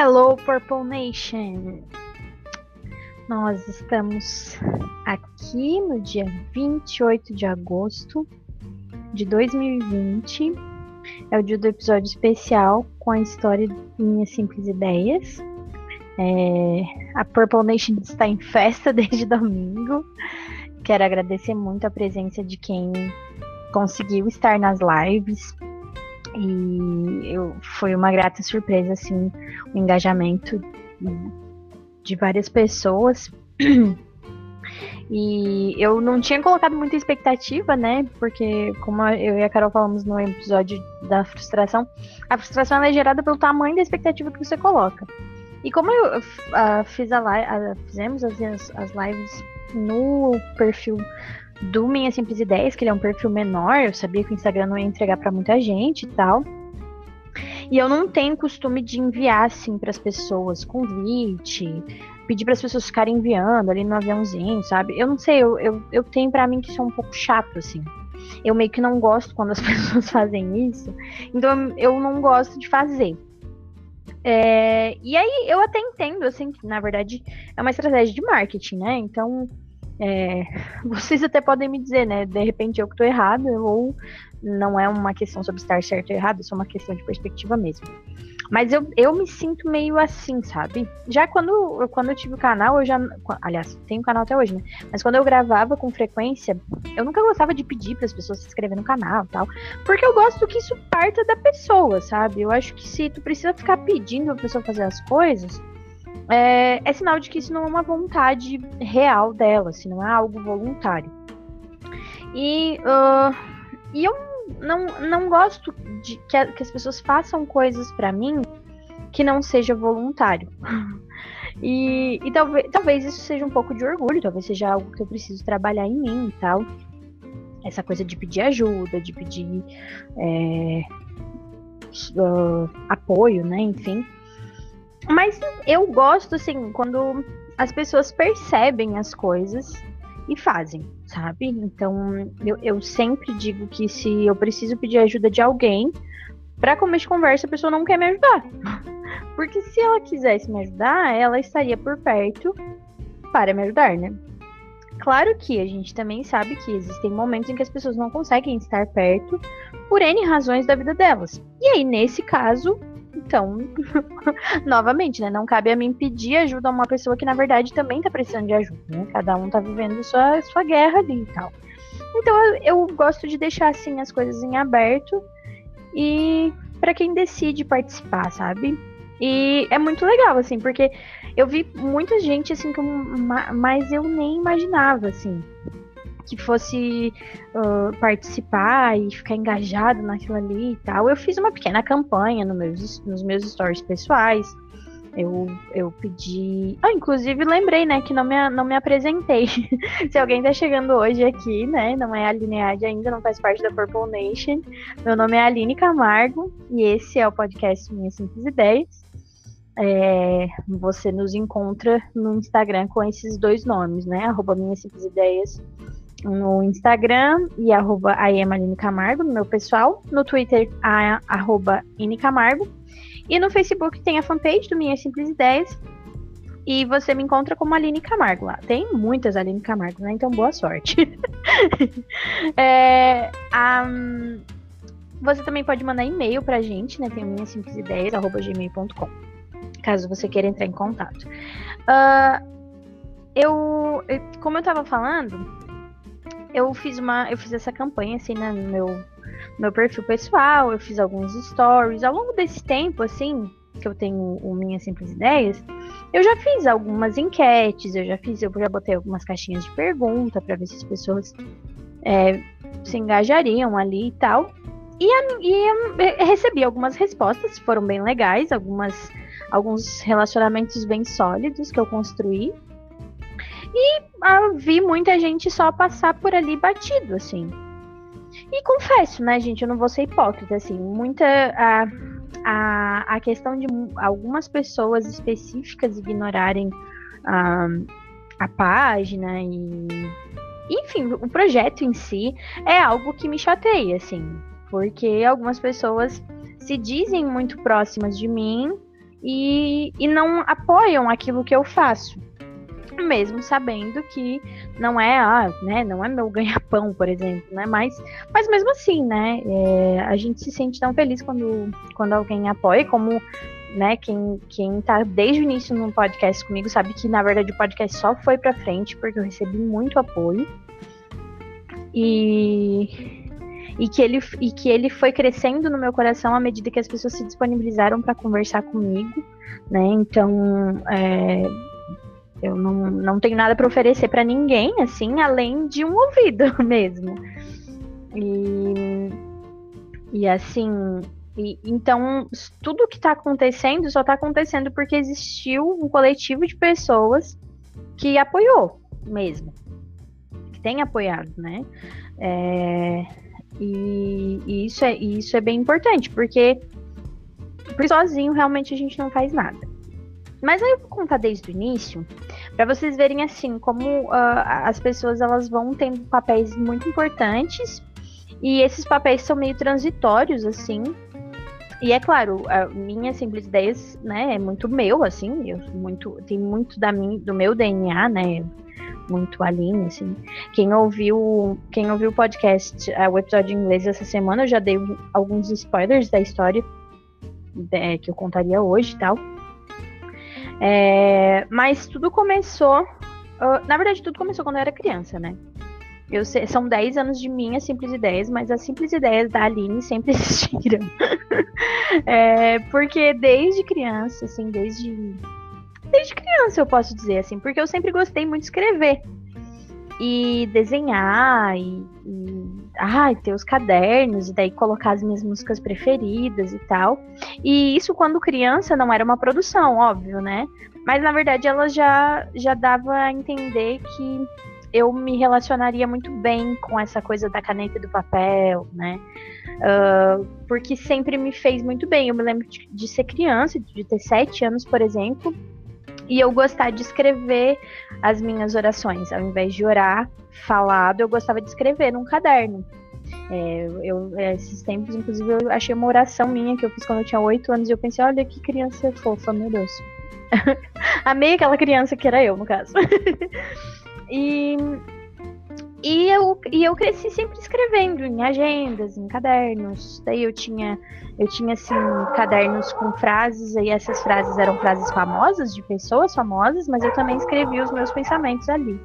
Hello, Purple Nation! Nós estamos aqui no dia 28 de agosto de 2020. É o dia do episódio especial com a história de Minhas Simples Ideias. É, a Purple Nation está em festa desde domingo. Quero agradecer muito a presença de quem conseguiu estar nas lives. E eu, foi uma grata surpresa, assim, o engajamento de várias pessoas. E eu não tinha colocado muita expectativa, né? Porque, como eu e a Carol falamos no episódio da frustração, a frustração é gerada pelo tamanho da expectativa que você coloca. E como eu uh, fiz a live, uh, fizemos as, as lives no perfil do Minha Simples Ideias, que ele é um perfil menor, eu sabia que o Instagram não ia entregar para muita gente e tal. E eu não tenho costume de enviar assim para as pessoas convite, pedir para as pessoas ficarem enviando ali no aviãozinho, sabe? Eu não sei, eu, eu, eu tenho para mim que isso é um pouco chato assim. Eu meio que não gosto quando as pessoas fazem isso, então eu não gosto de fazer. É, e aí eu até entendo, assim, que na verdade é uma estratégia de marketing, né? Então, é, vocês até podem me dizer, né? De repente eu que tô errado, ou não é uma questão sobre estar certo ou errado, é só uma questão de perspectiva mesmo. Mas eu, eu me sinto meio assim, sabe? Já quando, quando eu tive o canal, eu já. Aliás, tenho canal até hoje, né? Mas quando eu gravava com frequência, eu nunca gostava de pedir para as pessoas se inscreverem no canal tal. Porque eu gosto que isso parta da pessoa, sabe? Eu acho que se tu precisa ficar pedindo a pessoa fazer as coisas, é, é sinal de que isso não é uma vontade real dela, se não é algo voluntário. E, uh, e eu não, não gosto de que, que as pessoas façam coisas para mim que não seja voluntário. E, e talvez, talvez isso seja um pouco de orgulho, talvez seja algo que eu preciso trabalhar em mim e tal. Essa coisa de pedir ajuda, de pedir é, uh, apoio, né? Enfim. Mas eu gosto, assim, quando as pessoas percebem as coisas e fazem, sabe? Então, eu, eu sempre digo que se eu preciso pedir ajuda de alguém, para começo de conversa, a pessoa não quer me ajudar. Porque se ela quisesse me ajudar, ela estaria por perto para me ajudar, né? Claro que a gente também sabe que existem momentos em que as pessoas não conseguem estar perto por N razões da vida delas. E aí, nesse caso, então, novamente, né? Não cabe a mim pedir ajuda a uma pessoa que, na verdade, também tá precisando de ajuda, né? Cada um tá vivendo sua, sua guerra ali e tal. Então, eu, eu gosto de deixar, assim, as coisas em aberto e para quem decide participar, sabe? E é muito legal, assim, porque eu vi muita gente, assim, que eu, mas eu nem imaginava, assim que fosse uh, participar e ficar engajado naquilo ali e tal. Eu fiz uma pequena campanha no meus, nos meus stories pessoais. Eu, eu pedi. Ah, inclusive lembrei, né, que não me, não me apresentei. Se alguém tá chegando hoje aqui, né, não é a Lineade ainda, não faz parte da Purple Nation. Meu nome é Aline Camargo e esse é o podcast Minhas Simples Ideias. É, você nos encontra no Instagram com esses dois nomes, né? Arroba Minhas Simples Ideias no Instagram e arroba Camargo, no meu pessoal. No Twitter, a, arroba Camargo. E no Facebook tem a fanpage do Minhas Simples Ideias. E você me encontra como Aline Camargo lá. Tem muitas Aline Camargo, né? Então, boa sorte. é, um, você também pode mandar e-mail pra gente, né? Tem minhas simples ideias, arroba gmail.com. Caso você queira entrar em contato. Uh, eu, como eu tava falando, eu fiz uma, eu fiz essa campanha assim né, no meu meu perfil pessoal, eu fiz alguns stories ao longo desse tempo assim que eu tenho o minhas simples ideias, eu já fiz algumas enquetes, eu já fiz, eu já botei algumas caixinhas de pergunta para ver se as pessoas é, se engajariam ali e tal. E, e recebi algumas respostas, foram bem legais, algumas alguns relacionamentos bem sólidos que eu construí. E ah, vi muita gente só passar por ali batido, assim. E confesso, né, gente, eu não vou ser hipócrita, assim, muita. A, a, a questão de algumas pessoas específicas ignorarem a, a página e. Enfim, o projeto em si é algo que me chateia, assim. Porque algumas pessoas se dizem muito próximas de mim e, e não apoiam aquilo que eu faço mesmo sabendo que não é, ah, né, não é meu ganha-pão, por exemplo, né, mas, mas mesmo assim, né, é, a gente se sente tão feliz quando, quando alguém apoia, como, né, quem, quem tá desde o início no podcast comigo sabe que, na verdade, o podcast só foi pra frente porque eu recebi muito apoio, e, e que ele e que ele foi crescendo no meu coração à medida que as pessoas se disponibilizaram para conversar comigo, né? Então, é, eu não, não tenho nada para oferecer para ninguém, assim, além de um ouvido mesmo. E, e assim, e, então, tudo que está acontecendo só está acontecendo porque existiu um coletivo de pessoas que apoiou mesmo. Que tem apoiado, né? É, e, e, isso é, isso é bem importante, porque sozinho realmente a gente não faz nada. Mas aí eu vou contar desde o início, para vocês verem assim como uh, as pessoas elas vão tendo papéis muito importantes e esses papéis são meio transitórios assim. E é claro, a minha simples ideias, né, é muito meu assim, eu muito tem muito da mim, do meu DNA, né? Muito Aline, assim. Quem ouviu, quem ouviu o podcast, uh, o episódio em inglês essa semana, eu já dei alguns spoilers da história é, que eu contaria hoje e tal. É, mas tudo começou. Uh, na verdade, tudo começou quando eu era criança, né? Eu sei, são 10 anos de minhas simples ideias, mas as simples ideias da Aline sempre existiram. é, porque desde criança, assim, desde. Desde criança eu posso dizer, assim, porque eu sempre gostei muito de escrever. E desenhar, e, e ai, ter os cadernos, e daí colocar as minhas músicas preferidas e tal. E isso quando criança não era uma produção, óbvio, né? Mas na verdade ela já, já dava a entender que eu me relacionaria muito bem com essa coisa da caneta e do papel, né? Uh, porque sempre me fez muito bem. Eu me lembro de, de ser criança, de ter sete anos, por exemplo, e eu gostar de escrever as minhas orações. Ao invés de orar falado, eu gostava de escrever num caderno. É, eu, esses tempos, inclusive, eu achei uma oração minha que eu fiz quando eu tinha oito anos e eu pensei, olha que criança fofa, meu Deus. Amei aquela criança que era eu, no caso. e, e, eu, e eu cresci sempre escrevendo em agendas, em cadernos. Daí eu tinha, eu tinha assim, cadernos com frases, e essas frases eram frases famosas, de pessoas famosas, mas eu também escrevi os meus pensamentos ali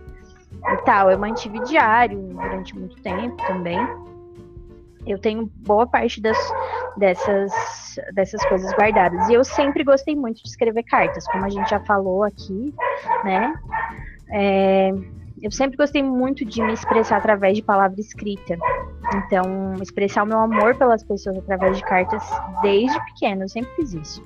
e tal. Eu mantive diário durante muito tempo também. Eu tenho boa parte das, dessas, dessas coisas guardadas. E eu sempre gostei muito de escrever cartas, como a gente já falou aqui, né? É, eu sempre gostei muito de me expressar através de palavra escrita. Então, expressar o meu amor pelas pessoas através de cartas desde pequeno, eu sempre fiz isso.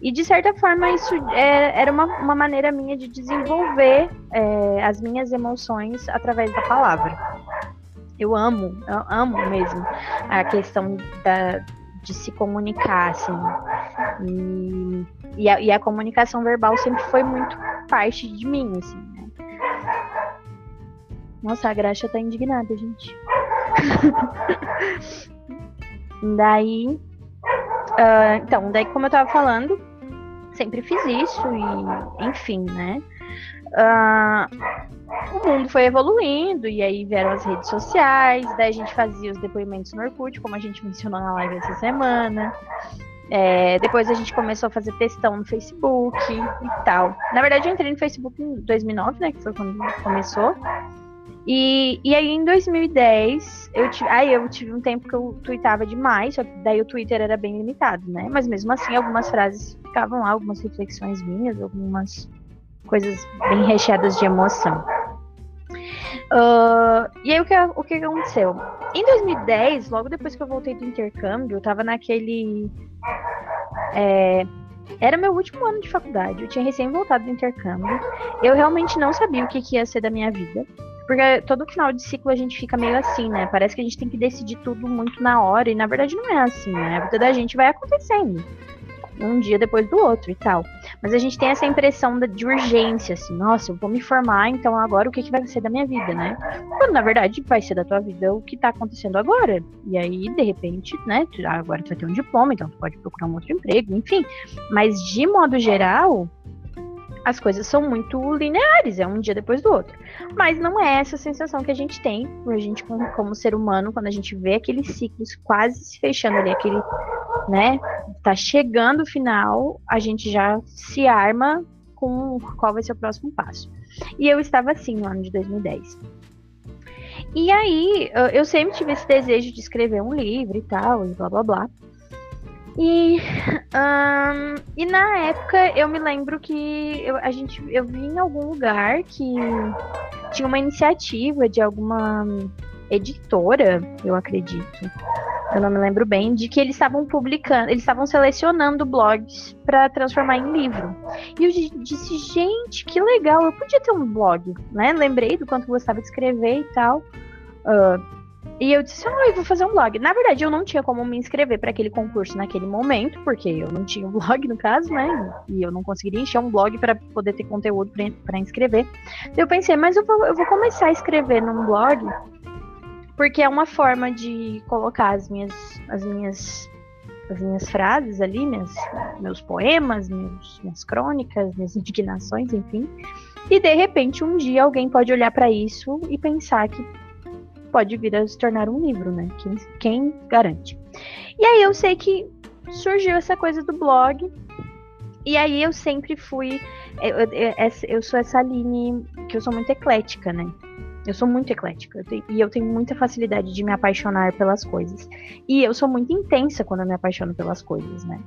E de certa forma isso é, era uma, uma maneira minha de desenvolver é, as minhas emoções através da palavra. Eu amo, eu amo mesmo a questão da, de se comunicar, assim. E, e, a, e a comunicação verbal sempre foi muito parte de mim, assim. Nossa, a Graxa tá indignada, gente. daí Uh, então, daí como eu tava falando, sempre fiz isso e, enfim, né? Uh, o mundo foi evoluindo e aí vieram as redes sociais, daí a gente fazia os depoimentos no Orkut, como a gente mencionou na live essa semana. É, depois a gente começou a fazer testão no Facebook e tal. Na verdade, eu entrei no Facebook em 2009, né? Que foi quando começou. E, e aí em 2010, eu tive, aí eu tive um tempo que eu tweetava demais, só que daí o Twitter era bem limitado, né? Mas mesmo assim, algumas frases ficavam lá, algumas reflexões minhas, algumas coisas bem recheadas de emoção. Uh, e aí o que, o que aconteceu? Em 2010, logo depois que eu voltei do intercâmbio, eu tava naquele. É, era meu último ano de faculdade, eu tinha recém voltado do intercâmbio. Eu realmente não sabia o que, que ia ser da minha vida. Porque todo final de ciclo a gente fica meio assim, né? Parece que a gente tem que decidir tudo muito na hora. E na verdade não é assim, né? A vida da gente vai acontecendo. Um dia depois do outro e tal. Mas a gente tem essa impressão de urgência, assim, nossa, eu vou me formar, então agora o que, que vai ser da minha vida, né? Quando na verdade vai ser da tua vida o que tá acontecendo agora. E aí, de repente, né, agora tu vai ter um diploma, então tu pode procurar um outro emprego, enfim. Mas de modo geral, as coisas são muito lineares, é um dia depois do outro. Mas não é essa sensação que a gente tem, a gente como, como ser humano, quando a gente vê aqueles ciclos quase se fechando ali, aquele, né, tá chegando o final, a gente já se arma com qual vai ser o próximo passo. E eu estava assim no ano de 2010. E aí, eu sempre tive esse desejo de escrever um livro e tal, e blá blá blá. E, um, e na época eu me lembro que eu, a gente, eu vi em algum lugar que tinha uma iniciativa de alguma editora, eu acredito. Eu não me lembro bem, de que eles estavam publicando, eles estavam selecionando blogs para transformar em livro. E eu disse, gente, que legal, eu podia ter um blog, né? Lembrei do quanto gostava de escrever e tal. Uh, e eu disse, ah, eu vou fazer um blog. Na verdade, eu não tinha como me inscrever para aquele concurso naquele momento, porque eu não tinha um blog, no caso, né? E eu não conseguiria encher um blog para poder ter conteúdo para inscrever. Eu pensei, mas eu vou, eu vou começar a escrever num blog, porque é uma forma de colocar as minhas, as minhas, as minhas frases ali, minhas, meus poemas, meus, minhas crônicas, minhas indignações, enfim. E de repente, um dia alguém pode olhar para isso e pensar que pode vir a se tornar um livro, né? Quem, quem garante? E aí eu sei que surgiu essa coisa do blog. E aí eu sempre fui. Eu, eu, eu sou essa Aline que eu sou muito eclética, né? Eu sou muito eclética eu tenho, e eu tenho muita facilidade de me apaixonar pelas coisas. E eu sou muito intensa quando eu me apaixono pelas coisas, né?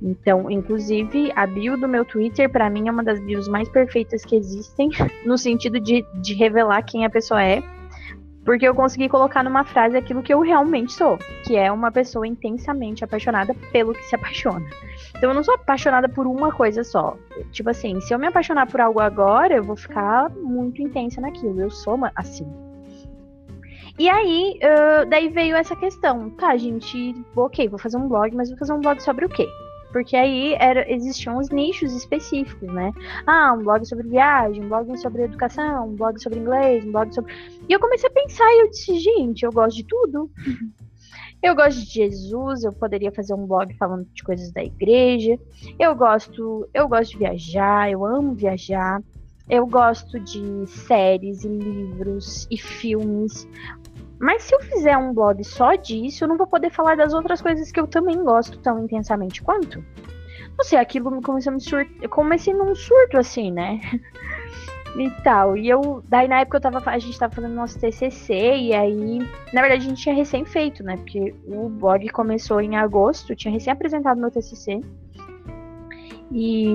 Então, inclusive, a bio do meu Twitter, para mim, é uma das bios mais perfeitas que existem, no sentido de, de revelar quem a pessoa é porque eu consegui colocar numa frase aquilo que eu realmente sou, que é uma pessoa intensamente apaixonada pelo que se apaixona. Então eu não sou apaixonada por uma coisa só. Tipo assim, se eu me apaixonar por algo agora, eu vou ficar muito intensa naquilo. Eu sou assim. E aí, uh, daí veio essa questão. Tá, gente, ok, vou fazer um blog, mas vou fazer um blog sobre o quê? Porque aí era, existiam os nichos específicos, né? Ah, um blog sobre viagem, um blog sobre educação, um blog sobre inglês, um blog sobre. E eu comecei a pensar e eu disse, gente, eu gosto de tudo. Eu gosto de Jesus, eu poderia fazer um blog falando de coisas da igreja. Eu gosto, eu gosto de viajar, eu amo viajar. Eu gosto de séries e livros e filmes. Mas se eu fizer um blog só disso, eu não vou poder falar das outras coisas que eu também gosto tão intensamente quanto. Não sei, aquilo me começou a me surto. Comecei num surto assim, né? e tal. E eu. Daí na época eu tava. A gente tava fazendo nosso TCC, e aí. Na verdade a gente tinha recém feito, né? Porque o blog começou em agosto, tinha recém apresentado meu TCC. E,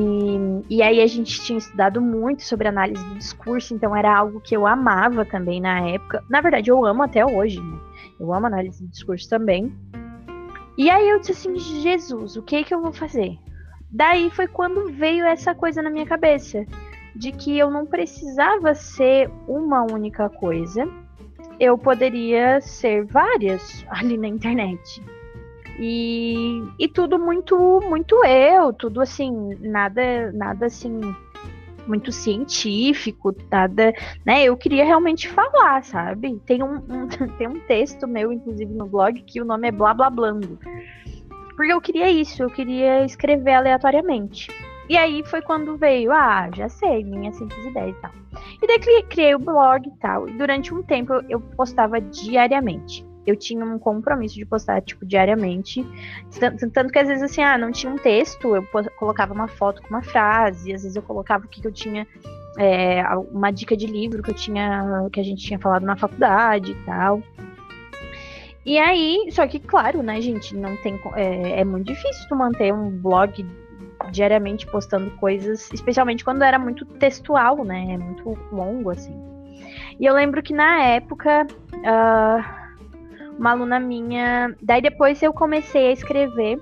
e aí a gente tinha estudado muito sobre análise do discurso, então era algo que eu amava também na época. Na verdade, eu amo até hoje, né? Eu amo análise do discurso também. E aí eu disse assim, Jesus, o que que eu vou fazer? Daí foi quando veio essa coisa na minha cabeça, de que eu não precisava ser uma única coisa, eu poderia ser várias ali na internet. E, e tudo muito muito eu, tudo assim, nada nada assim muito científico, nada, né? Eu queria realmente falar, sabe? Tem um, um tem um texto meu, inclusive, no blog, que o nome é Blá Blá Blando. Porque eu queria isso, eu queria escrever aleatoriamente. E aí foi quando veio, ah, já sei, minha simples ideia e tal. E daí criei o blog e tal. E durante um tempo eu postava diariamente eu tinha um compromisso de postar, tipo, diariamente. Tanto, que às vezes, assim, ah, não tinha um texto, eu colocava uma foto com uma frase, às vezes eu colocava o que, que eu tinha, é, uma dica de livro que eu tinha, que a gente tinha falado na faculdade e tal. E aí, só que, claro, né, gente, não tem. É, é muito difícil tu manter um blog diariamente postando coisas, especialmente quando era muito textual, né? É muito longo, assim. E eu lembro que na época. Uh, uma aluna minha. Daí depois eu comecei a escrever.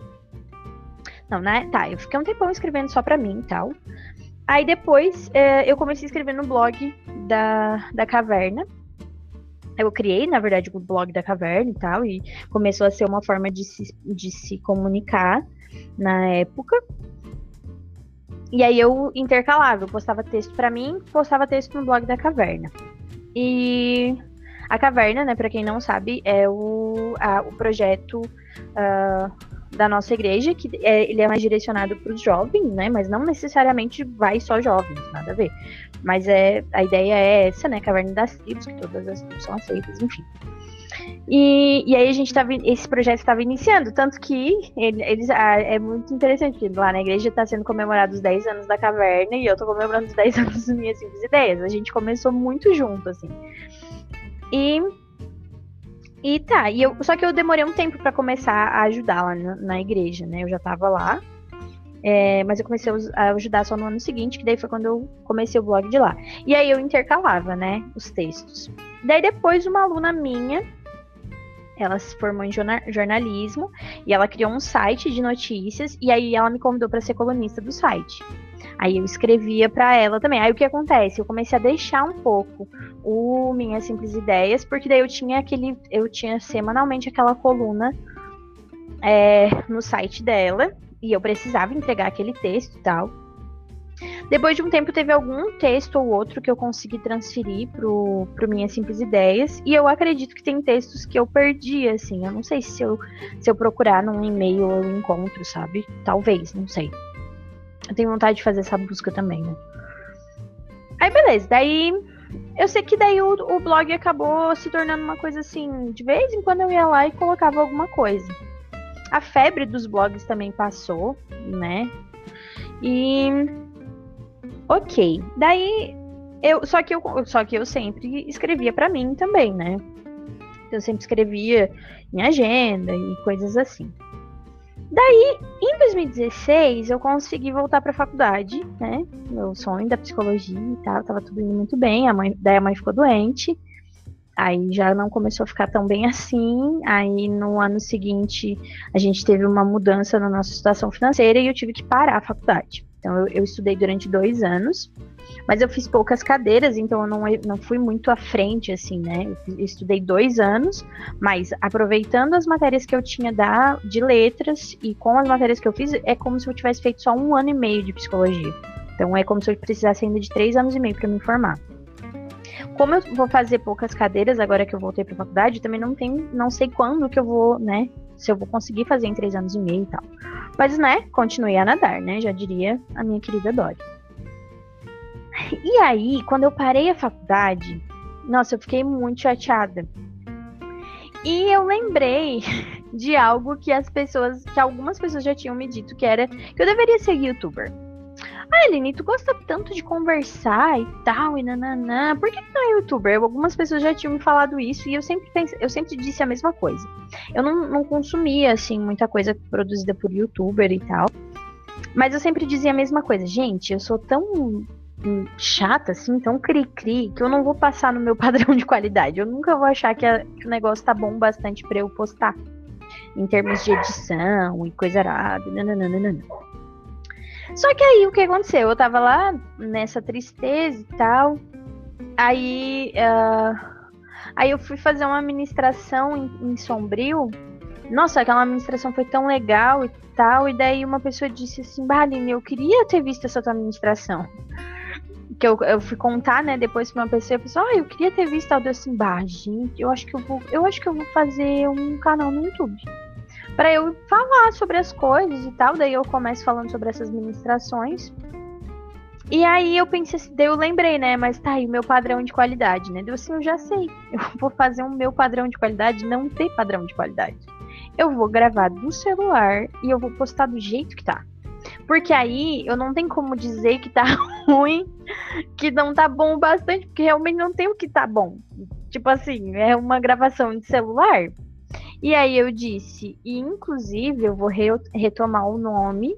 Não, né? Tá, eu fiquei um tempão escrevendo só pra mim e tal. Aí depois é, eu comecei a escrever no blog da, da caverna. Eu criei, na verdade, o blog da caverna e tal, e começou a ser uma forma de se, de se comunicar na época. E aí eu intercalava, eu postava texto para mim, postava texto no blog da caverna. E a caverna, né, para quem não sabe, é o, a, o projeto uh, da nossa igreja, que é, ele é mais direcionado para os jovens, né, mas não necessariamente vai só jovens, nada a ver. Mas é, a ideia é essa, né, caverna das tribos, que todas as tribos são aceitas, enfim. E, e aí a gente tava, esse projeto estava iniciando, tanto que ele, eles, ah, é muito interessante, porque lá na igreja está sendo comemorado os 10 anos da caverna e eu estou comemorando os 10 anos das minhas simples ideias. A gente começou muito junto, assim. E e tá, e eu, só que eu demorei um tempo para começar a ajudar lá na, na, igreja, né? Eu já tava lá, é, mas eu comecei a ajudar só no ano seguinte, que daí foi quando eu comecei o blog de lá. E aí eu intercalava, né, os textos. Daí depois uma aluna minha, ela se formou em jornalismo e ela criou um site de notícias e aí ela me convidou para ser colunista do site. Aí eu escrevia para ela também. Aí o que acontece? Eu comecei a deixar um pouco o Minhas Simples Ideias, porque daí eu tinha aquele. Eu tinha semanalmente aquela coluna é, no site dela. E eu precisava entregar aquele texto e tal. Depois de um tempo, teve algum texto ou outro que eu consegui transferir pro, pro Minhas Simples Ideias. E eu acredito que tem textos que eu perdi, assim. Eu não sei se eu, se eu procurar num e-mail eu encontro, sabe? Talvez, não sei. Eu tenho vontade de fazer essa busca também, né? Aí, beleza. Daí, eu sei que daí o, o blog acabou se tornando uma coisa assim. De vez em quando eu ia lá e colocava alguma coisa. A febre dos blogs também passou, né? E. Ok. Daí. Eu, só, que eu, só que eu sempre escrevia para mim também, né? Eu sempre escrevia em agenda e coisas assim. Daí, em 2016, eu consegui voltar para a faculdade, né? Meu sonho da psicologia e tal, tava tudo indo muito bem. A mãe, daí a mãe ficou doente. Aí já não começou a ficar tão bem assim. Aí no ano seguinte a gente teve uma mudança na nossa situação financeira e eu tive que parar a faculdade. Então eu, eu estudei durante dois anos. Mas eu fiz poucas cadeiras, então eu não, não fui muito à frente, assim, né? Eu estudei dois anos, mas aproveitando as matérias que eu tinha da, de letras e com as matérias que eu fiz, é como se eu tivesse feito só um ano e meio de psicologia. Então é como se eu precisasse ainda de três anos e meio para me formar. Como eu vou fazer poucas cadeiras agora que eu voltei para a faculdade, também não tenho, não sei quando que eu vou, né? Se eu vou conseguir fazer em três anos e meio e tal. Mas, né, continuei a nadar, né? Já diria a minha querida Dori. E aí, quando eu parei a faculdade, nossa, eu fiquei muito chateada. E eu lembrei de algo que as pessoas, que algumas pessoas já tinham me dito, que era que eu deveria ser youtuber. Ah, Aline, tu gosta tanto de conversar e tal, e nananã, por que tu não é youtuber? Algumas pessoas já tinham me falado isso e eu sempre pense, eu sempre disse a mesma coisa. Eu não, não consumia, assim, muita coisa produzida por youtuber e tal. Mas eu sempre dizia a mesma coisa. Gente, eu sou tão chata, assim, tão cri-cri, que eu não vou passar no meu padrão de qualidade. Eu nunca vou achar que, a, que o negócio tá bom bastante para eu postar. Em termos de edição e coisa arada. Nananana. Só que aí o que aconteceu? Eu tava lá nessa tristeza e tal. Aí. Uh, aí eu fui fazer uma administração em, em Sombrio. Nossa, aquela administração foi tão legal e tal. E daí uma pessoa disse assim: Baline, eu queria ter visto essa tua administração que eu, eu fui contar, né, depois pra uma pessoa, a pessoa, ah, eu queria ter visto algo assim, bah, gente, eu acho que eu vou, eu acho que eu vou fazer um canal no YouTube. Para eu falar sobre as coisas e tal, daí eu começo falando sobre essas ministrações. E aí eu pensei assim, daí eu lembrei, né, mas tá aí o meu padrão de qualidade, né? Deu assim, eu já sei. Eu vou fazer o um meu padrão de qualidade não ter padrão de qualidade. Eu vou gravar do celular e eu vou postar do jeito que tá. Porque aí eu não tenho como dizer que tá ruim, que não tá bom o bastante, porque realmente não tem o que tá bom. Tipo assim, é uma gravação de celular. E aí eu disse, e inclusive eu vou re retomar o nome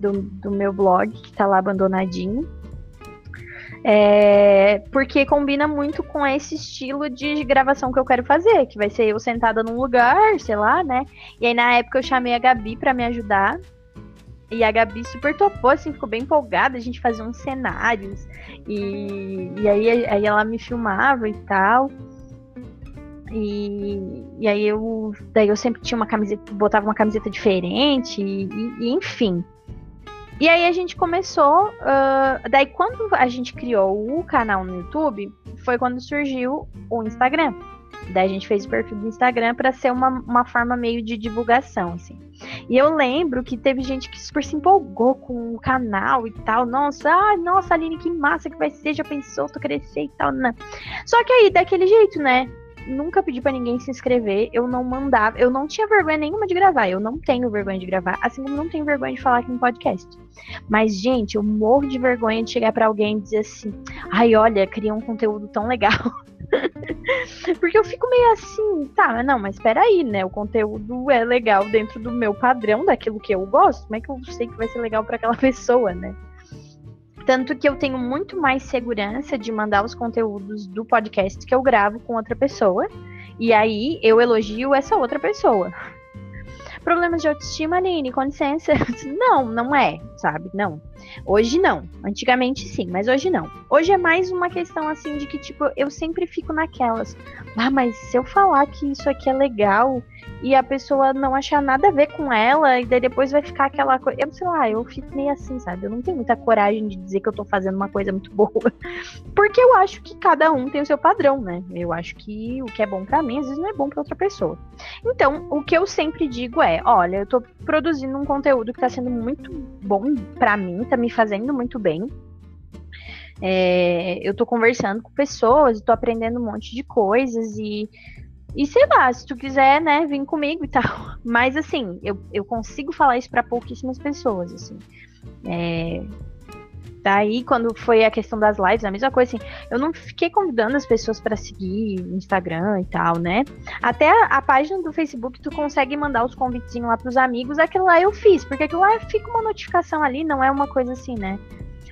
do, do meu blog, que tá lá abandonadinho. É, porque combina muito com esse estilo de gravação que eu quero fazer, que vai ser eu sentada num lugar, sei lá, né? E aí na época eu chamei a Gabi para me ajudar. E a Gabi super topou, assim, ficou bem empolgada. A gente fazia uns cenários. E, e aí, aí ela me filmava e tal. E, e aí eu. Daí eu sempre tinha uma camiseta, botava uma camiseta diferente, e, e enfim. E aí a gente começou. Uh, daí, quando a gente criou o canal no YouTube, foi quando surgiu o Instagram. Daí a gente fez o perfil do Instagram para ser uma, uma forma meio de divulgação, assim. E eu lembro que teve gente que super se empolgou com o canal e tal. Nossa, ai, nossa, Aline, que massa que vai ser, já pensou, tu crescer e tal. Não. Só que aí, daquele jeito, né? Nunca pedi para ninguém se inscrever, eu não mandava, eu não tinha vergonha nenhuma de gravar, eu não tenho vergonha de gravar, assim como não tenho vergonha de falar aqui no podcast. Mas, gente, eu morro de vergonha de chegar para alguém e dizer assim: ai, olha, cria um conteúdo tão legal. Porque eu fico meio assim, tá, não, mas peraí, né? O conteúdo é legal dentro do meu padrão, daquilo que eu gosto, como é que eu sei que vai ser legal para aquela pessoa, né? Tanto que eu tenho muito mais segurança de mandar os conteúdos do podcast que eu gravo com outra pessoa. E aí eu elogio essa outra pessoa. Problemas de autoestima, Aline, com licença. Não, não é, sabe? Não. Hoje não. Antigamente sim, mas hoje não. Hoje é mais uma questão assim de que, tipo, eu sempre fico naquelas. Ah, mas se eu falar que isso aqui é legal e a pessoa não achar nada a ver com ela, e daí depois vai ficar aquela coisa. Eu sei lá, eu fico meio assim, sabe? Eu não tenho muita coragem de dizer que eu tô fazendo uma coisa muito boa. Porque eu acho que cada um tem o seu padrão, né? Eu acho que o que é bom para mim, às vezes não é bom para outra pessoa. Então, o que eu sempre digo é: olha, eu tô produzindo um conteúdo que tá sendo muito bom para mim, tá me fazendo muito bem. É, eu tô conversando com pessoas, tô aprendendo um monte de coisas e e sei lá, se tu quiser, né, vir comigo e tal. Mas assim, eu, eu consigo falar isso para pouquíssimas pessoas, assim. É... Daí, quando foi a questão das lives, a mesma coisa, assim, eu não fiquei convidando as pessoas para seguir o Instagram e tal, né? Até a, a, página do Facebook, tu consegue mandar os convitezinhos lá pros amigos, aquilo lá eu fiz, porque aquilo lá fica uma notificação ali, não é uma coisa assim, né?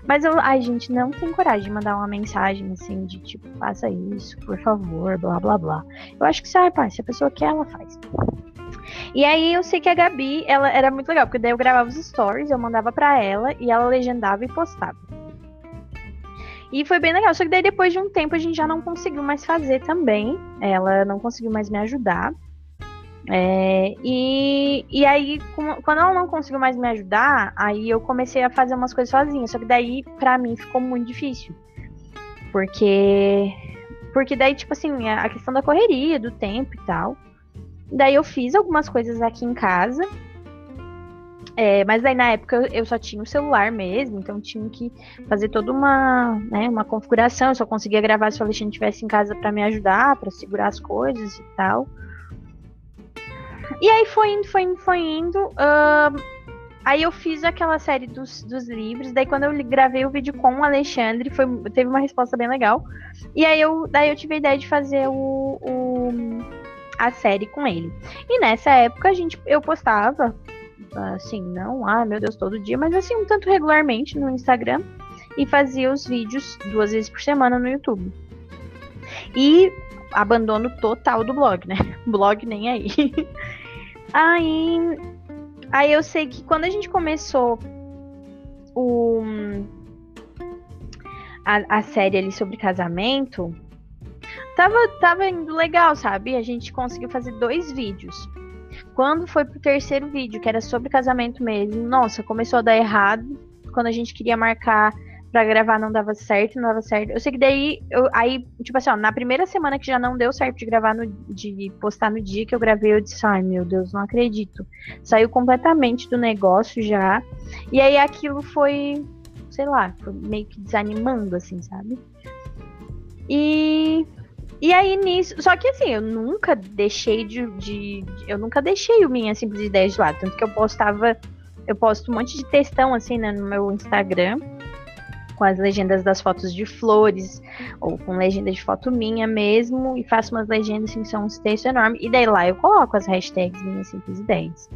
Mas eu, ai, gente, não tem coragem de mandar uma mensagem assim de tipo, faça isso, por favor, blá blá blá. Eu acho que sai, pai, se a pessoa quer, ela faz. E aí eu sei que a Gabi, ela era muito legal, porque daí eu gravava os stories, eu mandava para ela e ela legendava e postava. E foi bem legal, só que daí depois de um tempo a gente já não conseguiu mais fazer também. Ela não conseguiu mais me ajudar. É, e, e aí, quando ela não conseguiu mais me ajudar, aí eu comecei a fazer umas coisas sozinha. Só que daí, pra mim, ficou muito difícil. Porque. Porque daí, tipo assim, a questão da correria, do tempo e tal. Daí eu fiz algumas coisas aqui em casa. É, mas daí na época eu só tinha o celular mesmo, então tinha que fazer toda uma, né, uma configuração. Eu só conseguia gravar se o Alexandre estivesse em casa para me ajudar, para segurar as coisas e tal. E aí foi indo, foi indo, foi indo. Uh, aí eu fiz aquela série dos, dos livros. Daí quando eu gravei o vídeo com o Alexandre, foi, teve uma resposta bem legal. E aí eu, daí eu tive a ideia de fazer o, o a série com ele. E nessa época a gente, eu postava, assim, não, ah, meu Deus, todo dia, mas assim, um tanto regularmente no Instagram. E fazia os vídeos duas vezes por semana no YouTube. E abandono total do blog, né? Blog nem aí. Aí, aí eu sei que quando a gente começou o, a, a série ali sobre casamento, tava, tava indo legal, sabe? A gente conseguiu fazer dois vídeos. Quando foi pro terceiro vídeo, que era sobre casamento mesmo, nossa, começou a dar errado. Quando a gente queria marcar pra gravar não dava certo, não dava certo. Eu sei que daí, eu, aí, tipo assim, ó, na primeira semana que já não deu certo de gravar, no, de postar no dia que eu gravei, eu disse, ai meu Deus, não acredito. Saiu completamente do negócio já. E aí aquilo foi, sei lá, foi meio que desanimando, assim, sabe? E. E aí nisso. Só que assim, eu nunca deixei de. de, de eu nunca deixei o minha simples ideia de lado. Tanto que eu postava. Eu posto um monte de textão assim né, no meu Instagram com as legendas das fotos de flores, ou com legenda de foto minha mesmo, e faço umas legendas assim, que são uns textos enormes, e daí lá eu coloco as hashtags minhas simples ideias.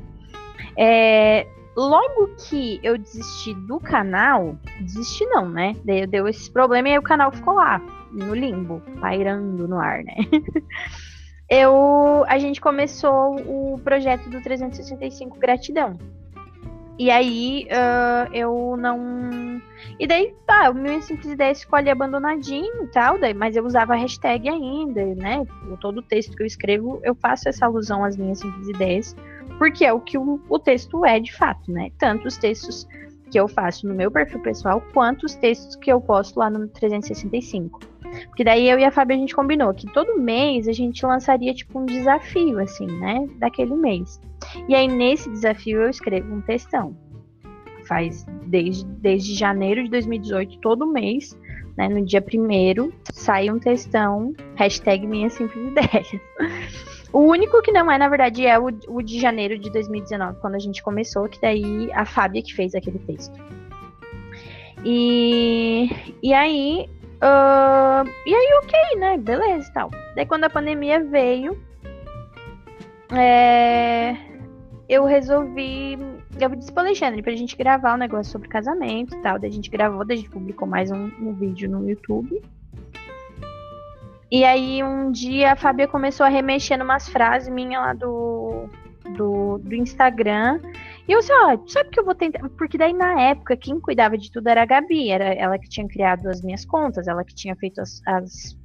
É, logo que eu desisti do canal, desisti não, né? Daí deu esse problema e aí o canal ficou lá, no limbo, pairando no ar, né? eu, a gente começou o projeto do 365 Gratidão. E aí uh, eu não. E daí, tá, o meu simples ideia escolhe abandonadinho e tal, daí, mas eu usava a hashtag ainda, né? Todo o texto que eu escrevo, eu faço essa alusão às minhas simples ideias, porque é o que o, o texto é de fato, né? Tanto os textos que eu faço no meu perfil pessoal, quanto os textos que eu posto lá no 365. Porque daí eu e a Fábio a gente combinou que todo mês a gente lançaria tipo um desafio, assim, né? Daquele mês. E aí nesse desafio eu escrevo um textão. Faz desde, desde janeiro de 2018, todo mês, né? No dia primeiro, sai um textão, hashtag minhas simples ideias. O único que não é, na verdade, é o, o, de janeiro de 2019, quando a gente começou, que daí a Fábia que fez aquele texto. E, e aí Uh, e aí, ok, né? Beleza e tal. Daí, quando a pandemia veio, é, eu resolvi. Eu disse pro Alexandre pra gente gravar um negócio sobre casamento e tal. Daí a gente gravou, daí a gente publicou mais um, um vídeo no YouTube. E aí, um dia, a Fábia começou a remexer umas frases minhas lá do, do, do Instagram. E eu disse, ó, sabe que eu vou tentar. Porque daí na época, quem cuidava de tudo era a Gabi, era ela que tinha criado as minhas contas, ela que tinha feito as. as,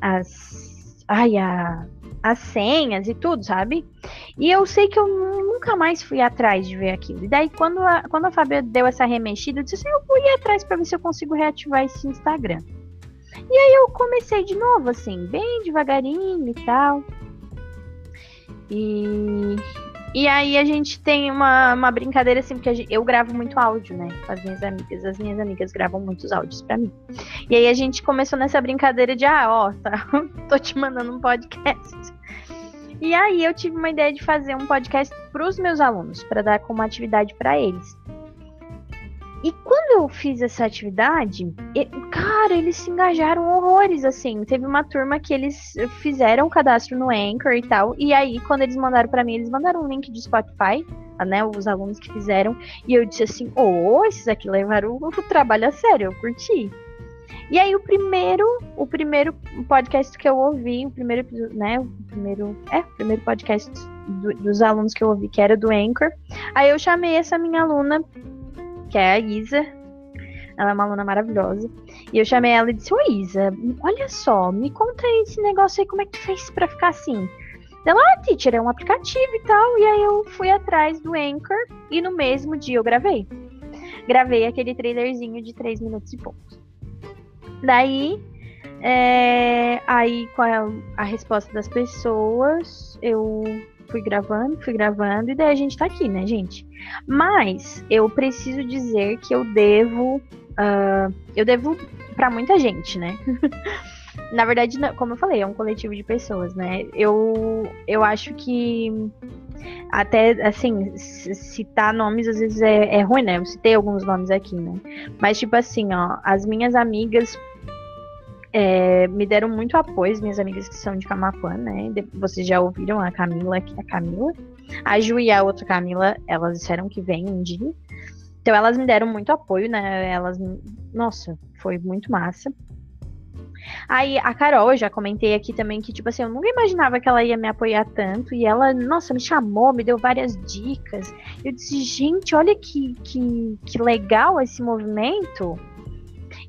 as ai, a, as senhas e tudo, sabe? E eu sei que eu nunca mais fui atrás de ver aquilo. E daí, quando a, quando a Fábia deu essa remexida, eu disse assim: eu vou ir atrás para ver se eu consigo reativar esse Instagram. E aí eu comecei de novo, assim, bem devagarinho e tal. E, e aí a gente tem uma, uma brincadeira assim, porque eu gravo muito áudio, né? Com as minhas amigas. As minhas amigas gravam muitos áudios para mim. E aí a gente começou nessa brincadeira de, ah, ó, tá, tô te mandando um podcast. E aí eu tive uma ideia de fazer um podcast para os meus alunos, para dar como atividade para eles. E quando eu fiz essa atividade, cara, eles se engajaram horrores, assim. Teve uma turma que eles fizeram o cadastro no Anchor e tal. E aí, quando eles mandaram para mim, eles mandaram um link de Spotify, né? Os alunos que fizeram. E eu disse assim: Ô, oh, esses aqui levaram o, o trabalho a sério, eu curti. E aí o primeiro, o primeiro podcast que eu ouvi, o primeiro, né, o primeiro, é, o primeiro podcast do, dos alunos que eu ouvi, que era do Anchor. Aí eu chamei essa minha aluna que é a Isa. Ela é uma aluna maravilhosa. E eu chamei ela e disse: Ô Isa, olha só, me conta esse negócio aí, como é que fez pra ficar assim? Ela, ah, teacher, é um aplicativo e tal. E aí eu fui atrás do Anchor e no mesmo dia eu gravei. Gravei aquele trailerzinho de 3 minutos e poucos. Daí, é, aí com a, a resposta das pessoas, eu fui gravando, fui gravando, e daí a gente tá aqui, né, gente? Mas eu preciso dizer que eu devo. Uh, eu devo para muita gente, né? Na verdade, como eu falei, é um coletivo de pessoas, né? Eu, eu acho que até assim, citar nomes às vezes é, é ruim, né? Eu citei alguns nomes aqui, né? Mas, tipo assim, ó, as minhas amigas é, me deram muito apoio, minhas amigas que são de Camapuã, né? Vocês já ouviram a Camila, que é a Camila. A Ju e a outra Camila, elas disseram que vem um dia. Então elas me deram muito apoio, né? Elas, nossa, foi muito massa. Aí a Carol, eu já comentei aqui também que, tipo assim, eu nunca imaginava que ela ia me apoiar tanto. E ela, nossa, me chamou, me deu várias dicas. Eu disse, gente, olha que, que, que legal esse movimento.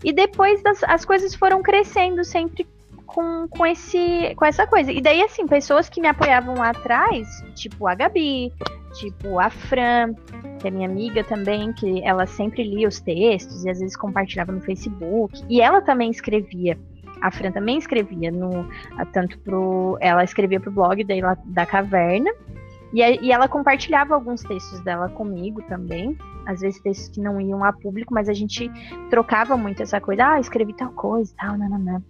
E depois das, as coisas foram crescendo sempre com, com, esse, com essa coisa. E daí, assim, pessoas que me apoiavam lá atrás, tipo a Gabi, tipo a Fran, que é minha amiga também, que ela sempre lia os textos e às vezes compartilhava no Facebook. E ela também escrevia. A Fran também escrevia no tanto pro ela escrevia pro blog da, da caverna e, e ela compartilhava alguns textos dela comigo também, às vezes textos que não iam a público, mas a gente trocava muito essa coisa, ah, escrevi tal coisa, tal, nananã.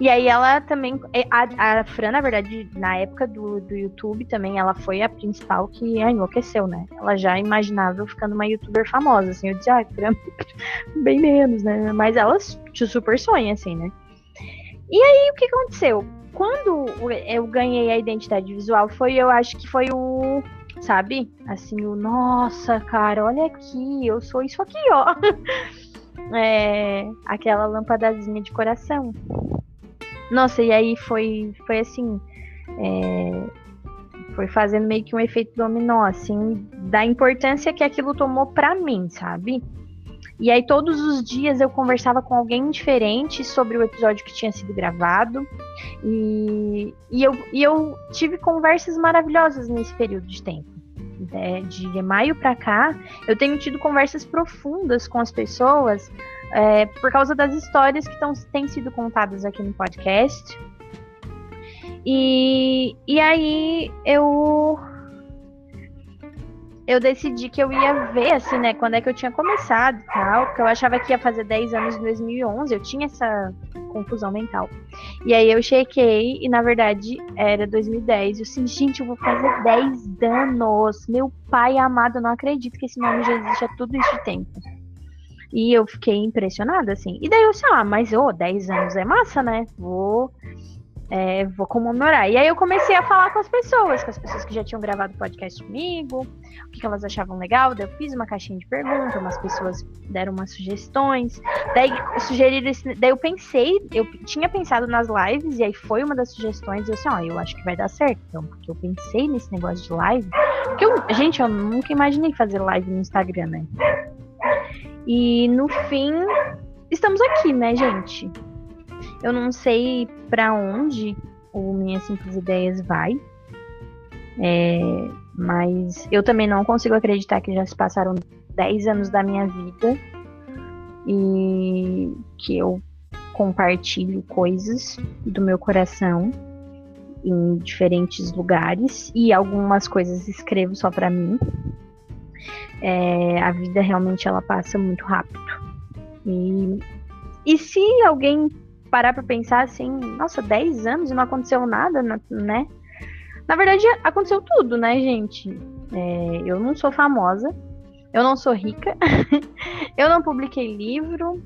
E aí ela também, é, a, a Fran, na verdade, na época do, do YouTube também, ela foi a principal que ah, enlouqueceu, né? Ela já imaginava eu ficando uma youtuber famosa, assim, eu dizia, ah, Fran, bem menos, né? Mas ela super sonho, assim, né? E aí, o que aconteceu? quando eu ganhei a identidade visual, foi, eu acho que foi o, sabe? Assim, o, nossa, cara, olha aqui, eu sou isso aqui, ó. É, aquela lampadazinha de coração. Nossa, e aí foi, foi assim, é, foi fazendo meio que um efeito dominó, assim, da importância que aquilo tomou pra mim, sabe? E aí todos os dias eu conversava com alguém diferente sobre o episódio que tinha sido gravado. E, e, eu, e eu tive conversas maravilhosas nesse período de tempo. é, de maio para cá, eu tenho tido conversas profundas com as pessoas é, por causa das histórias que tão, têm sido contadas aqui no podcast. E, e aí eu eu decidi que eu ia ver, assim, né, quando é que eu tinha começado e tal, porque eu achava que ia fazer 10 anos em 2011, eu tinha essa confusão mental. E aí eu chequei e, na verdade, era 2010. Eu assim, gente, eu vou fazer 10 anos. Meu pai amado, eu não acredito que esse nome já existe há tudo isso de tempo. E eu fiquei impressionada, assim. E daí eu sei, ah, mas, ô, oh, 10 anos é massa, né? Vou é, vou comemorar. E aí eu comecei a falar com as pessoas, com as pessoas que já tinham gravado podcast comigo, o que, que elas achavam legal. Daí eu fiz uma caixinha de perguntas, umas pessoas deram umas sugestões. Daí sugeriram esse, daí eu pensei, eu tinha pensado nas lives, e aí foi uma das sugestões, e eu assim, ó, eu acho que vai dar certo. Então, porque eu pensei nesse negócio de live. Porque eu, gente, eu nunca imaginei fazer live no Instagram, né? E no fim, estamos aqui, né, gente? Eu não sei para onde o Minhas Simples Ideias vai. É, mas eu também não consigo acreditar que já se passaram 10 anos da minha vida e que eu compartilho coisas do meu coração em diferentes lugares e algumas coisas escrevo só para mim. É, a vida realmente ela passa muito rápido. E, e se alguém parar pra pensar assim, nossa, 10 anos e não aconteceu nada, né? Na verdade, aconteceu tudo, né, gente? É, eu não sou famosa, eu não sou rica, eu não publiquei livro,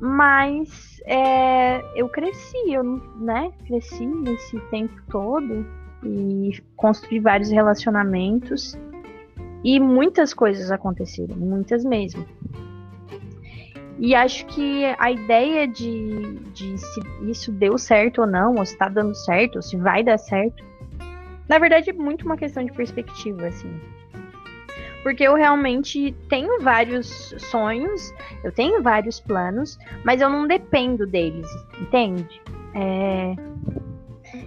mas é, eu cresci, eu, né? Cresci nesse tempo todo e construí vários relacionamentos e muitas coisas aconteceram, muitas mesmo. E acho que a ideia de, de se isso deu certo ou não, ou se tá dando certo, ou se vai dar certo, na verdade é muito uma questão de perspectiva, assim. Porque eu realmente tenho vários sonhos, eu tenho vários planos, mas eu não dependo deles, entende? É...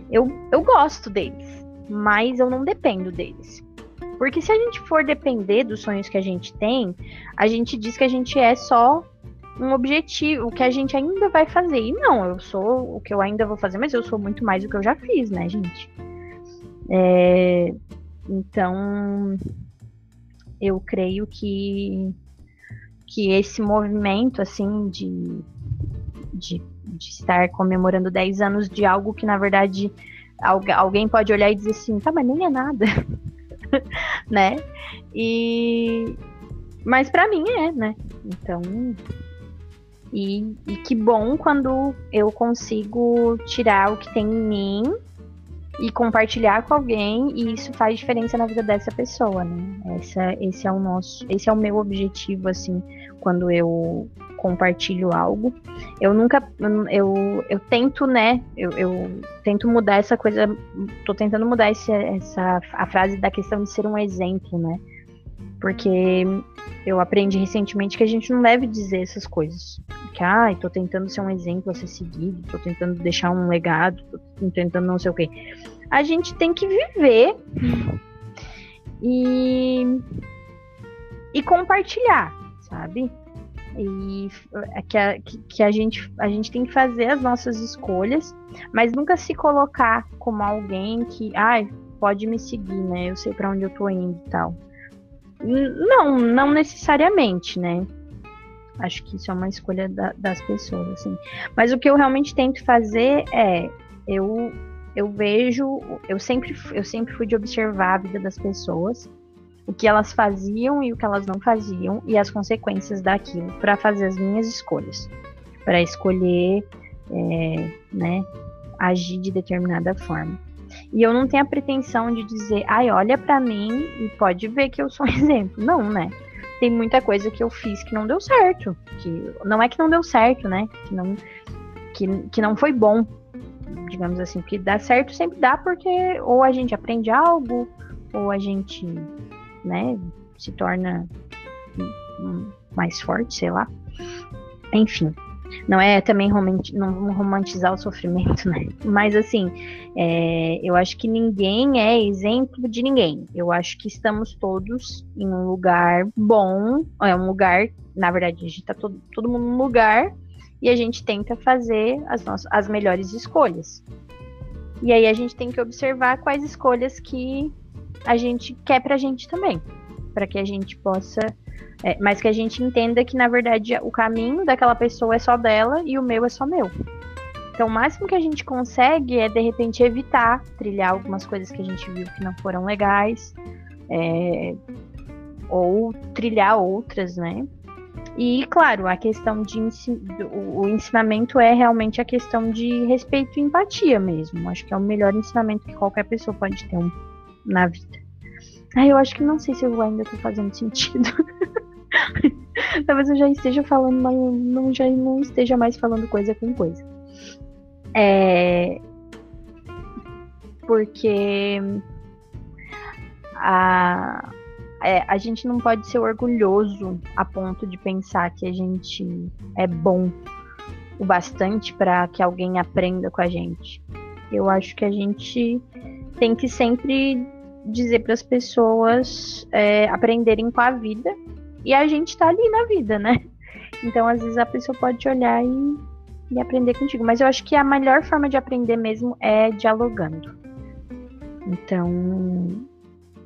Eu, eu gosto deles, mas eu não dependo deles. Porque se a gente for depender dos sonhos que a gente tem, a gente diz que a gente é só um objetivo, o que a gente ainda vai fazer. E não, eu sou o que eu ainda vou fazer, mas eu sou muito mais do que eu já fiz, né, gente? É, então, eu creio que, que esse movimento, assim, de, de, de estar comemorando 10 anos de algo que, na verdade, alguém pode olhar e dizer assim, tá, mas nem é nada, né? E... Mas para mim é, né? Então, e, e que bom quando eu consigo tirar o que tem em mim e compartilhar com alguém e isso faz diferença na vida dessa pessoa, né? Essa, esse é o nosso, esse é o meu objetivo assim, quando eu compartilho algo. Eu nunca, eu, eu tento, né? Eu, eu tento mudar essa coisa, tô tentando mudar esse, essa a frase da questão de ser um exemplo, né? Porque eu aprendi recentemente que a gente não deve dizer essas coisas. Que, ah, tô tentando ser um exemplo a ser seguido, tô tentando deixar um legado, tô tentando não sei o quê. A gente tem que viver e, e compartilhar, sabe? E é que a, que a, gente, a gente tem que fazer as nossas escolhas, mas nunca se colocar como alguém que, ai, pode me seguir, né? Eu sei para onde eu tô indo e tal. Não, não necessariamente, né? Acho que isso é uma escolha da, das pessoas, assim. Mas o que eu realmente tento fazer é eu eu vejo, eu sempre eu sempre fui de observar a vida das pessoas, o que elas faziam e o que elas não faziam e as consequências daquilo para fazer as minhas escolhas, para escolher, é, né, agir de determinada forma. E eu não tenho a pretensão de dizer, ai, olha para mim e pode ver que eu sou um exemplo. Não, né? Tem muita coisa que eu fiz que não deu certo. Que não é que não deu certo, né? Que não, que, que não foi bom, digamos assim. Porque dá certo sempre dá, porque ou a gente aprende algo, ou a gente, né, se torna mais forte, sei lá. Enfim. Não é também não romantizar o sofrimento, né? Mas assim, é, eu acho que ninguém é exemplo de ninguém. Eu acho que estamos todos em um lugar bom, é um lugar, na verdade, a gente tá todo, todo mundo num lugar e a gente tenta fazer as, nossas, as melhores escolhas. E aí a gente tem que observar quais escolhas que a gente quer pra gente também, para que a gente possa é, mas que a gente entenda que, na verdade, o caminho daquela pessoa é só dela e o meu é só meu. Então, o máximo que a gente consegue é, de repente, evitar trilhar algumas coisas que a gente viu que não foram legais, é, ou trilhar outras, né? E, claro, a questão de o ensinamento é realmente a questão de respeito e empatia mesmo. Acho que é o melhor ensinamento que qualquer pessoa pode ter na vida. Ah, eu acho que não sei se eu ainda tô fazendo sentido. Talvez eu já esteja falando, mas não, já não esteja mais falando coisa com coisa. É. Porque a, é, a gente não pode ser orgulhoso a ponto de pensar que a gente é bom o bastante para que alguém aprenda com a gente. Eu acho que a gente tem que sempre dizer para as pessoas é, aprenderem com a vida e a gente tá ali na vida, né? Então, às vezes, a pessoa pode olhar e, e aprender contigo. Mas eu acho que a melhor forma de aprender mesmo é dialogando. Então,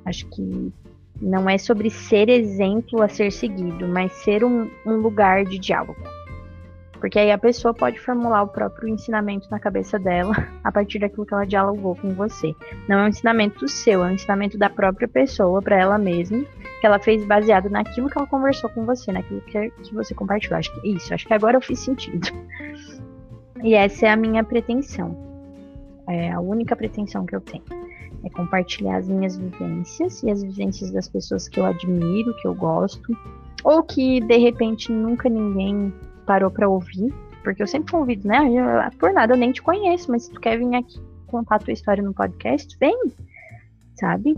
acho que não é sobre ser exemplo a ser seguido, mas ser um, um lugar de diálogo. Porque aí a pessoa pode formular o próprio ensinamento na cabeça dela a partir daquilo que ela dialogou com você. Não é um ensinamento seu, é um ensinamento da própria pessoa para ela mesma, que ela fez baseado naquilo que ela conversou com você, naquilo que, que você compartilhou. Acho que isso, acho que agora eu fiz sentido. E essa é a minha pretensão. É a única pretensão que eu tenho. É compartilhar as minhas vivências e as vivências das pessoas que eu admiro, que eu gosto, ou que de repente nunca ninguém parou para ouvir, porque eu sempre convido, né? Eu, por nada eu nem te conheço, mas se tu quer vir aqui contar a tua história no podcast, vem, sabe?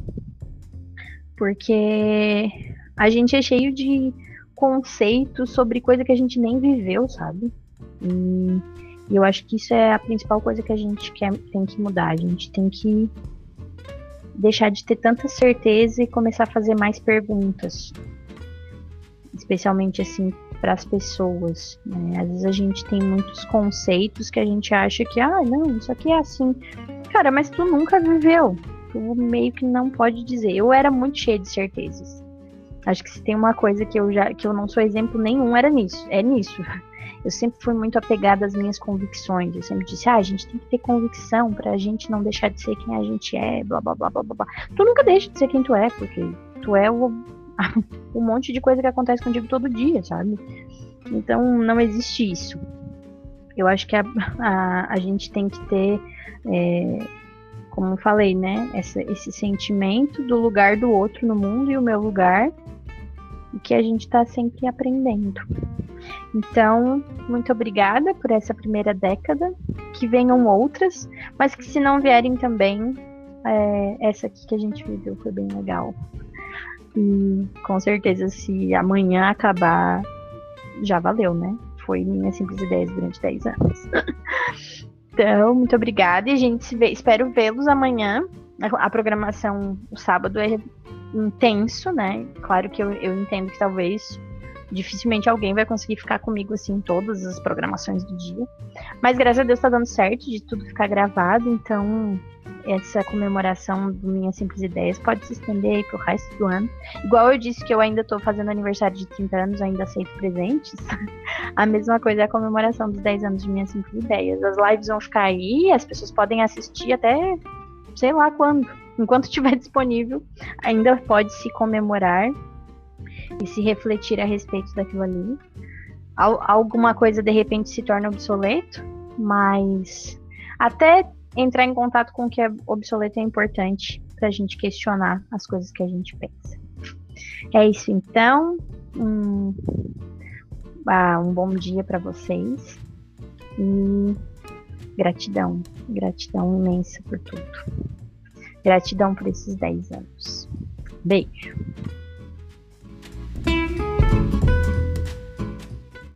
Porque a gente é cheio de conceitos sobre coisa que a gente nem viveu, sabe? E, e eu acho que isso é a principal coisa que a gente quer, tem que mudar. A gente tem que deixar de ter tanta certeza e começar a fazer mais perguntas. Especialmente assim para as pessoas. Né? Às vezes a gente tem muitos conceitos que a gente acha que, ah, não, isso aqui é assim. Cara, mas tu nunca viveu. Tu meio que não pode dizer. Eu era muito cheia de certezas. Acho que se tem uma coisa que eu já que eu não sou exemplo nenhum era nisso, é nisso. Eu sempre fui muito apegada às minhas convicções. Eu sempre disse, ah, a gente tem que ter convicção pra gente não deixar de ser quem a gente é, blá blá blá blá blá. Tu nunca deixa de ser quem tu é, porque tu é o um monte de coisa que acontece contigo todo dia, sabe? Então não existe isso. Eu acho que a, a, a gente tem que ter, é, como eu falei, né? Essa, esse sentimento do lugar do outro no mundo e o meu lugar, e que a gente está sempre aprendendo. Então, muito obrigada por essa primeira década. Que venham outras, mas que se não vierem também, é, essa aqui que a gente viveu foi bem legal. E com certeza, se amanhã acabar, já valeu, né? Foi minha simples ideia durante 10 anos. então, muito obrigada e a gente se vê. Espero vê-los amanhã. A programação, o sábado é intenso, né? Claro que eu, eu entendo que talvez dificilmente alguém vai conseguir ficar comigo assim todas as programações do dia. Mas graças a Deus tá dando certo de tudo ficar gravado, então essa comemoração do Minhas Simples Ideias pode se estender aí pro resto do ano. Igual eu disse que eu ainda tô fazendo aniversário de 30 anos, ainda aceito presentes. a mesma coisa é a comemoração dos 10 anos de Minhas Simples Ideias. As lives vão ficar aí, as pessoas podem assistir até sei lá quando. Enquanto estiver disponível, ainda pode se comemorar e se refletir a respeito daquilo ali. alguma coisa de repente se torna obsoleto, mas até entrar em contato com o que é obsoleto é importante para a gente questionar as coisas que a gente pensa. É isso então. Um, ah, um bom dia para vocês e gratidão, gratidão imensa por tudo. Gratidão por esses 10 anos. Beijo.